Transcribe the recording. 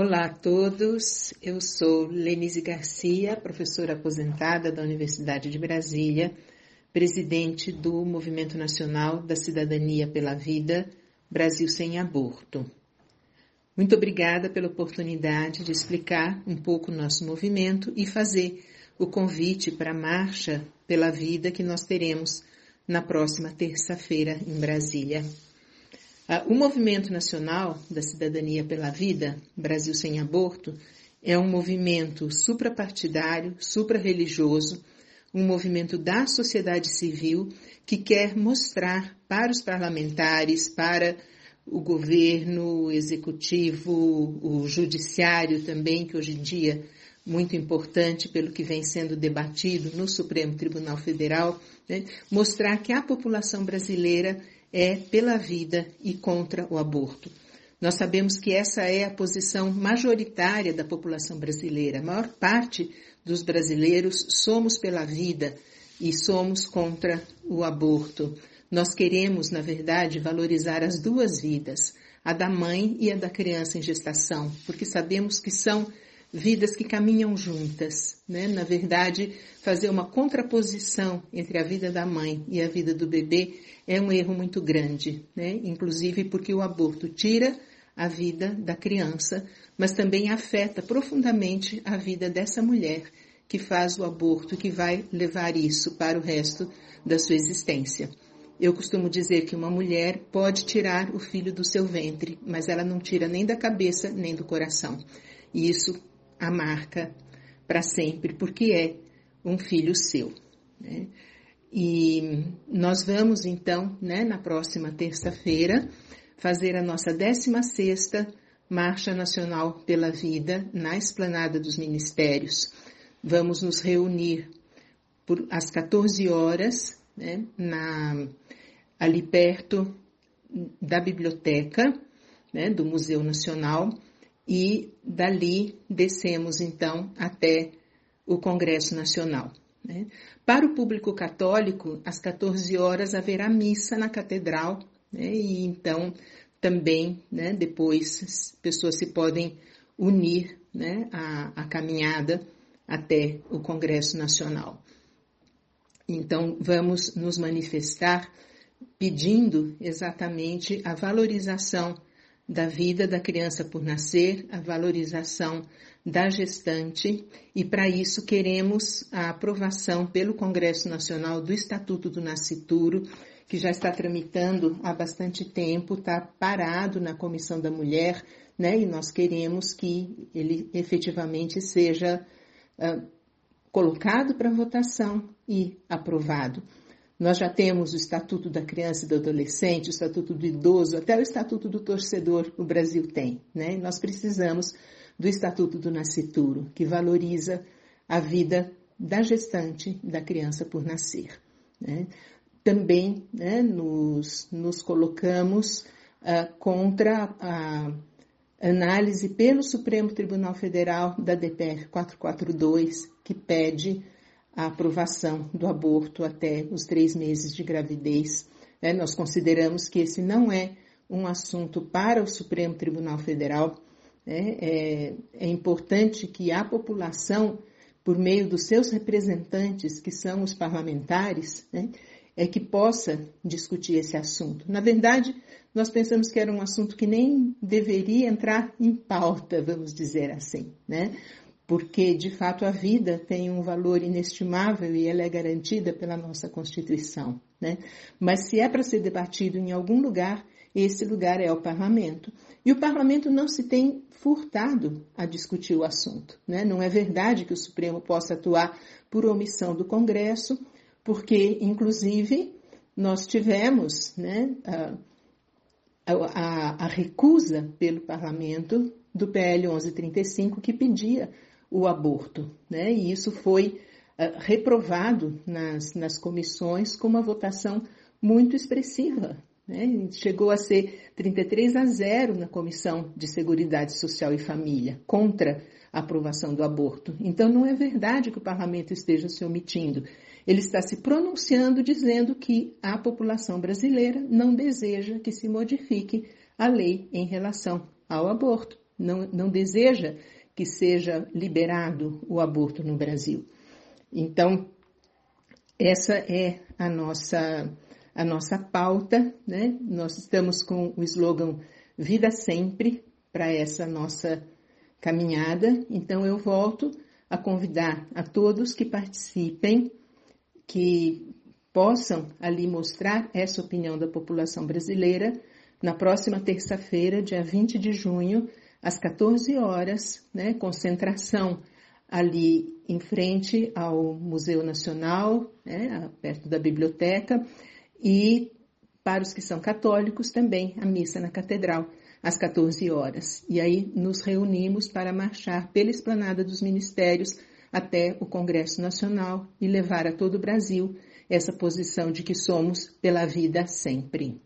Olá a todos, eu sou Lenise Garcia, professora aposentada da Universidade de Brasília, presidente do Movimento Nacional da Cidadania pela Vida, Brasil Sem Aborto. Muito obrigada pela oportunidade de explicar um pouco o nosso movimento e fazer o convite para a Marcha pela Vida que nós teremos na próxima terça-feira em Brasília. O Movimento Nacional da Cidadania pela Vida, Brasil Sem Aborto, é um movimento suprapartidário, suprarreligioso, um movimento da sociedade civil que quer mostrar para os parlamentares, para o governo, o executivo, o judiciário também, que hoje em dia muito importante pelo que vem sendo debatido no Supremo Tribunal Federal, né? mostrar que a população brasileira é pela vida e contra o aborto. Nós sabemos que essa é a posição majoritária da população brasileira. A maior parte dos brasileiros somos pela vida e somos contra o aborto. Nós queremos, na verdade, valorizar as duas vidas, a da mãe e a da criança em gestação, porque sabemos que são vidas que caminham juntas, né? Na verdade, fazer uma contraposição entre a vida da mãe e a vida do bebê é um erro muito grande, né? Inclusive porque o aborto tira a vida da criança, mas também afeta profundamente a vida dessa mulher que faz o aborto, que vai levar isso para o resto da sua existência. Eu costumo dizer que uma mulher pode tirar o filho do seu ventre, mas ela não tira nem da cabeça nem do coração. E isso a marca para sempre, porque é um filho seu. Né? E nós vamos então, né, na próxima terça-feira, fazer a nossa 16ª Marcha Nacional pela Vida na Esplanada dos Ministérios. Vamos nos reunir por, às 14 horas, né, na, ali perto da biblioteca né, do Museu Nacional, e dali descemos então até o Congresso Nacional. Né? Para o público católico, às 14 horas haverá missa na catedral, né? e então também né, depois pessoas se podem unir né, caminhada até o Congresso Nacional. Então, vamos nos manifestar pedindo exatamente a valorização da vida da criança por nascer, a valorização da gestante, e para isso queremos a aprovação pelo Congresso Nacional do Estatuto do Nascituro, que já está tramitando há bastante tempo, está parado na Comissão da Mulher, né? E nós queremos que ele efetivamente seja uh, colocado para votação e aprovado. Nós já temos o Estatuto da Criança e do Adolescente, o Estatuto do Idoso, até o Estatuto do Torcedor o Brasil tem. Né? nós precisamos do Estatuto do Nascituro, que valoriza a vida da gestante, da criança por nascer. Né? Também né, nos, nos, colocamos uh, contra a análise pelo Supremo Tribunal Federal da DPF 442, que pede a aprovação do aborto até os três meses de gravidez. Né? Nós consideramos que esse não é um assunto para o Supremo Tribunal Federal. Né? É, é importante que a população, por meio dos seus representantes, que são os parlamentares, né? é que possa discutir esse assunto. Na verdade, nós pensamos que era um assunto que nem deveria entrar em pauta, vamos dizer assim, né? Porque de fato a vida tem um valor inestimável e ela é garantida pela nossa Constituição. Né? Mas se é para ser debatido em algum lugar, esse lugar é o parlamento. E o parlamento não se tem furtado a discutir o assunto. Né? Não é verdade que o Supremo possa atuar por omissão do Congresso, porque, inclusive, nós tivemos né, a, a, a recusa pelo parlamento do PL 1135 que pedia o aborto, né? E isso foi uh, reprovado nas, nas comissões com uma votação muito expressiva. Né? Chegou a ser 33 a 0 na Comissão de Seguridade Social e Família, contra a aprovação do aborto. Então, não é verdade que o parlamento esteja se omitindo. Ele está se pronunciando dizendo que a população brasileira não deseja que se modifique a lei em relação ao aborto. não, não deseja que seja liberado o aborto no Brasil. Então, essa é a nossa, a nossa pauta, né? Nós estamos com o slogan Vida Sempre para essa nossa caminhada. Então, eu volto a convidar a todos que participem, que possam ali mostrar essa opinião da população brasileira na próxima terça-feira, dia 20 de junho, às 14 horas, né, concentração ali em frente ao Museu Nacional, né, perto da biblioteca, e para os que são católicos também a missa na catedral às 14 horas. E aí nos reunimos para marchar pela esplanada dos ministérios até o Congresso Nacional e levar a todo o Brasil essa posição de que somos pela vida sempre.